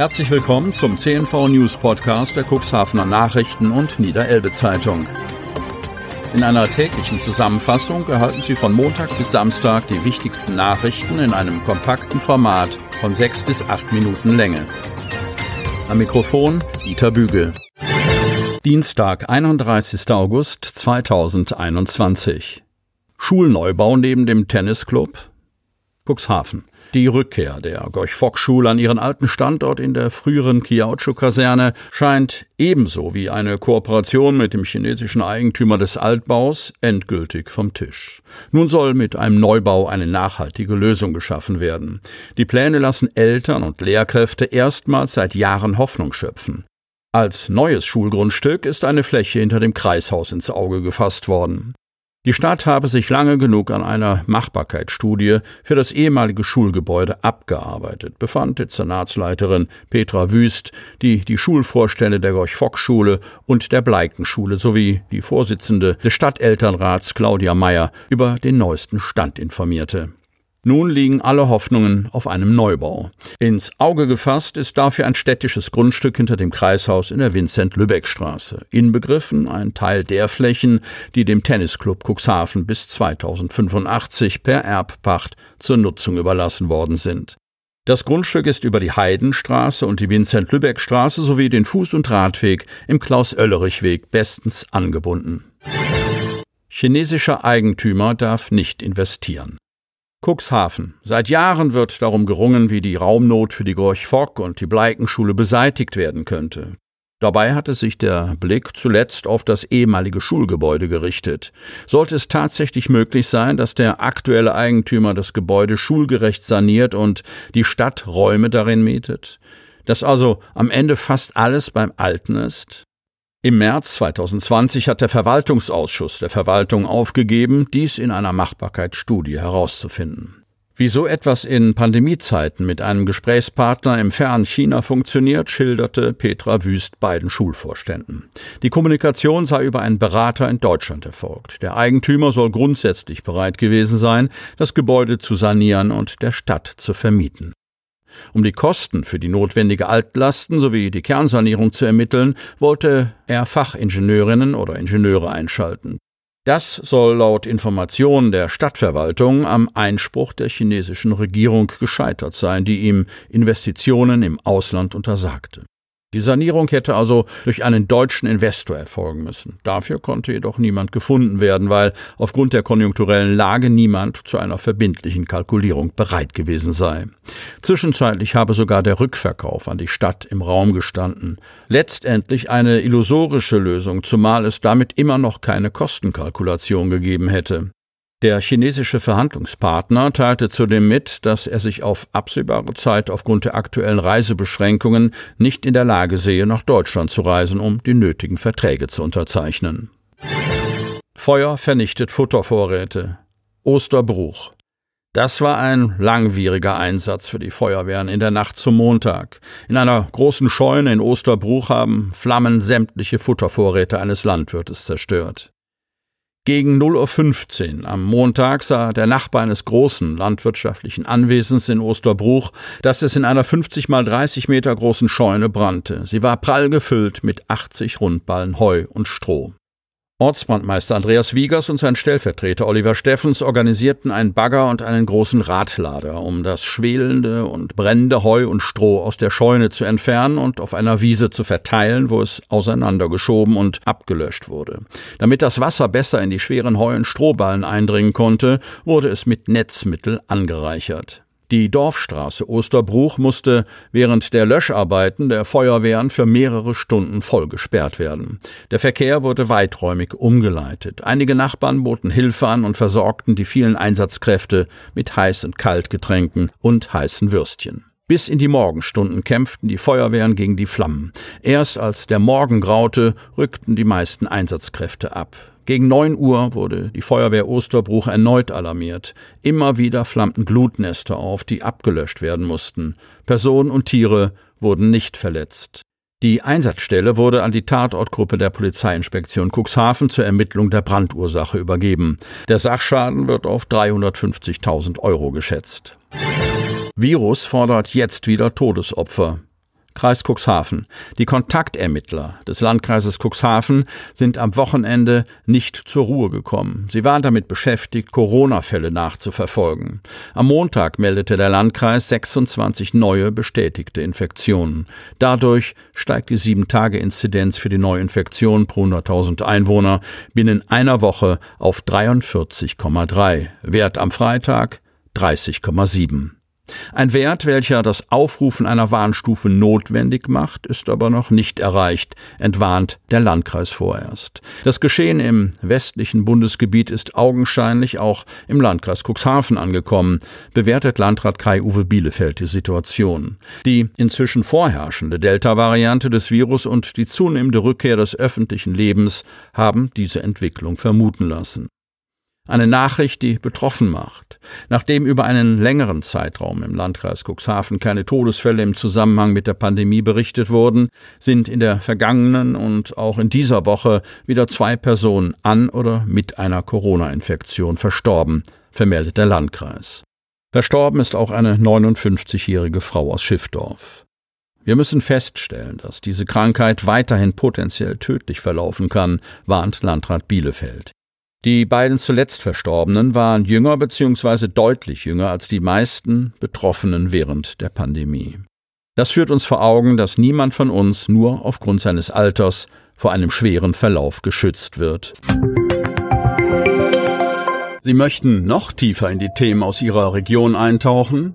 Herzlich willkommen zum CNV News Podcast der Cuxhavener Nachrichten und Niederelbe Zeitung. In einer täglichen Zusammenfassung erhalten Sie von Montag bis Samstag die wichtigsten Nachrichten in einem kompakten Format von sechs bis acht Minuten Länge. Am Mikrofon Dieter Bügel. Dienstag, 31. August 2021. Schulneubau neben dem Tennisclub Cuxhaven. Die Rückkehr der Gorch-Fock-Schule an ihren alten Standort in der früheren Kiaucho-Kaserne scheint ebenso wie eine Kooperation mit dem chinesischen Eigentümer des Altbaus endgültig vom Tisch. Nun soll mit einem Neubau eine nachhaltige Lösung geschaffen werden. Die Pläne lassen Eltern und Lehrkräfte erstmals seit Jahren Hoffnung schöpfen. Als neues Schulgrundstück ist eine Fläche hinter dem Kreishaus ins Auge gefasst worden. Die Stadt habe sich lange genug an einer Machbarkeitsstudie für das ehemalige Schulgebäude abgearbeitet, befand Dezernatsleiterin Petra Wüst, die die Schulvorstände der Gorch-Fock-Schule und der Bleikenschule sowie die Vorsitzende des Stadtelternrats Claudia Meyer über den neuesten Stand informierte. Nun liegen alle Hoffnungen auf einem Neubau. Ins Auge gefasst ist dafür ein städtisches Grundstück hinter dem Kreishaus in der Vincent-Lübeck-Straße. Inbegriffen ein Teil der Flächen, die dem Tennisclub Cuxhaven bis 2085 per Erbpacht zur Nutzung überlassen worden sind. Das Grundstück ist über die Heidenstraße und die Vincent-Lübeck-Straße sowie den Fuß- und Radweg im Klaus-Oellerich-Weg bestens angebunden. Chinesischer Eigentümer darf nicht investieren. Cuxhaven. Seit Jahren wird darum gerungen, wie die Raumnot für die Gorch Fock und die Bleikenschule beseitigt werden könnte. Dabei hatte sich der Blick zuletzt auf das ehemalige Schulgebäude gerichtet. Sollte es tatsächlich möglich sein, dass der aktuelle Eigentümer das Gebäude schulgerecht saniert und die Stadt Räume darin mietet? Dass also am Ende fast alles beim Alten ist? Im März 2020 hat der Verwaltungsausschuss der Verwaltung aufgegeben, dies in einer Machbarkeitsstudie herauszufinden. Wie so etwas in Pandemiezeiten mit einem Gesprächspartner im fernen China funktioniert, schilderte Petra Wüst beiden Schulvorständen. Die Kommunikation sei über einen Berater in Deutschland erfolgt. Der Eigentümer soll grundsätzlich bereit gewesen sein, das Gebäude zu sanieren und der Stadt zu vermieten. Um die Kosten für die notwendige Altlasten sowie die Kernsanierung zu ermitteln, wollte er Fachingenieurinnen oder Ingenieure einschalten. Das soll laut Informationen der Stadtverwaltung am Einspruch der chinesischen Regierung gescheitert sein, die ihm Investitionen im Ausland untersagte. Die Sanierung hätte also durch einen deutschen Investor erfolgen müssen. Dafür konnte jedoch niemand gefunden werden, weil aufgrund der konjunkturellen Lage niemand zu einer verbindlichen Kalkulierung bereit gewesen sei. Zwischenzeitlich habe sogar der Rückverkauf an die Stadt im Raum gestanden. Letztendlich eine illusorische Lösung, zumal es damit immer noch keine Kostenkalkulation gegeben hätte. Der chinesische Verhandlungspartner teilte zudem mit, dass er sich auf absehbare Zeit aufgrund der aktuellen Reisebeschränkungen nicht in der Lage sehe, nach Deutschland zu reisen, um die nötigen Verträge zu unterzeichnen. Feuer vernichtet Futtervorräte. Osterbruch. Das war ein langwieriger Einsatz für die Feuerwehren in der Nacht zum Montag. In einer großen Scheune in Osterbruch haben Flammen sämtliche Futtervorräte eines Landwirtes zerstört. Gegen 0.15 Uhr am Montag sah der Nachbar eines großen landwirtschaftlichen Anwesens in Osterbruch, dass es in einer 50 mal 30 Meter großen Scheune brannte. Sie war prall gefüllt mit 80 Rundballen Heu und Stroh. Ortsbrandmeister Andreas Wiegers und sein Stellvertreter Oliver Steffens organisierten einen Bagger und einen großen Radlader, um das schwelende und brennende Heu und Stroh aus der Scheune zu entfernen und auf einer Wiese zu verteilen, wo es auseinandergeschoben und abgelöscht wurde. Damit das Wasser besser in die schweren Heu- und Strohballen eindringen konnte, wurde es mit Netzmittel angereichert. Die Dorfstraße Osterbruch musste während der Löscharbeiten der Feuerwehren für mehrere Stunden voll gesperrt werden. Der Verkehr wurde weiträumig umgeleitet. Einige Nachbarn boten Hilfe an und versorgten die vielen Einsatzkräfte mit Heiß- und Kaltgetränken und heißen Würstchen. Bis in die Morgenstunden kämpften die Feuerwehren gegen die Flammen. Erst als der Morgen graute, rückten die meisten Einsatzkräfte ab. Gegen neun Uhr wurde die Feuerwehr Osterbruch erneut alarmiert. Immer wieder flammten Glutnester auf, die abgelöscht werden mussten. Personen und Tiere wurden nicht verletzt. Die Einsatzstelle wurde an die Tatortgruppe der Polizeiinspektion Cuxhaven zur Ermittlung der Brandursache übergeben. Der Sachschaden wird auf 350.000 Euro geschätzt. Virus fordert jetzt wieder Todesopfer. Kreis Cuxhaven. Die Kontaktermittler des Landkreises Cuxhaven sind am Wochenende nicht zur Ruhe gekommen. Sie waren damit beschäftigt, Corona-Fälle nachzuverfolgen. Am Montag meldete der Landkreis 26 neue bestätigte Infektionen. Dadurch steigt die 7-Tage-Inzidenz für die Neuinfektion pro 100.000 Einwohner binnen einer Woche auf 43,3. Wert am Freitag 30,7. Ein Wert, welcher das Aufrufen einer Warnstufe notwendig macht, ist aber noch nicht erreicht, entwarnt der Landkreis vorerst. Das Geschehen im westlichen Bundesgebiet ist augenscheinlich auch im Landkreis Cuxhaven angekommen, bewertet Landrat Kai-Uwe Bielefeld die Situation. Die inzwischen vorherrschende Delta-Variante des Virus und die zunehmende Rückkehr des öffentlichen Lebens haben diese Entwicklung vermuten lassen. Eine Nachricht, die betroffen macht. Nachdem über einen längeren Zeitraum im Landkreis Cuxhaven keine Todesfälle im Zusammenhang mit der Pandemie berichtet wurden, sind in der vergangenen und auch in dieser Woche wieder zwei Personen an oder mit einer Corona-Infektion verstorben, vermeldet der Landkreis. Verstorben ist auch eine 59-jährige Frau aus Schiffdorf. Wir müssen feststellen, dass diese Krankheit weiterhin potenziell tödlich verlaufen kann, warnt Landrat Bielefeld. Die beiden zuletzt Verstorbenen waren jünger bzw. deutlich jünger als die meisten Betroffenen während der Pandemie. Das führt uns vor Augen, dass niemand von uns nur aufgrund seines Alters vor einem schweren Verlauf geschützt wird. Sie möchten noch tiefer in die Themen aus Ihrer Region eintauchen?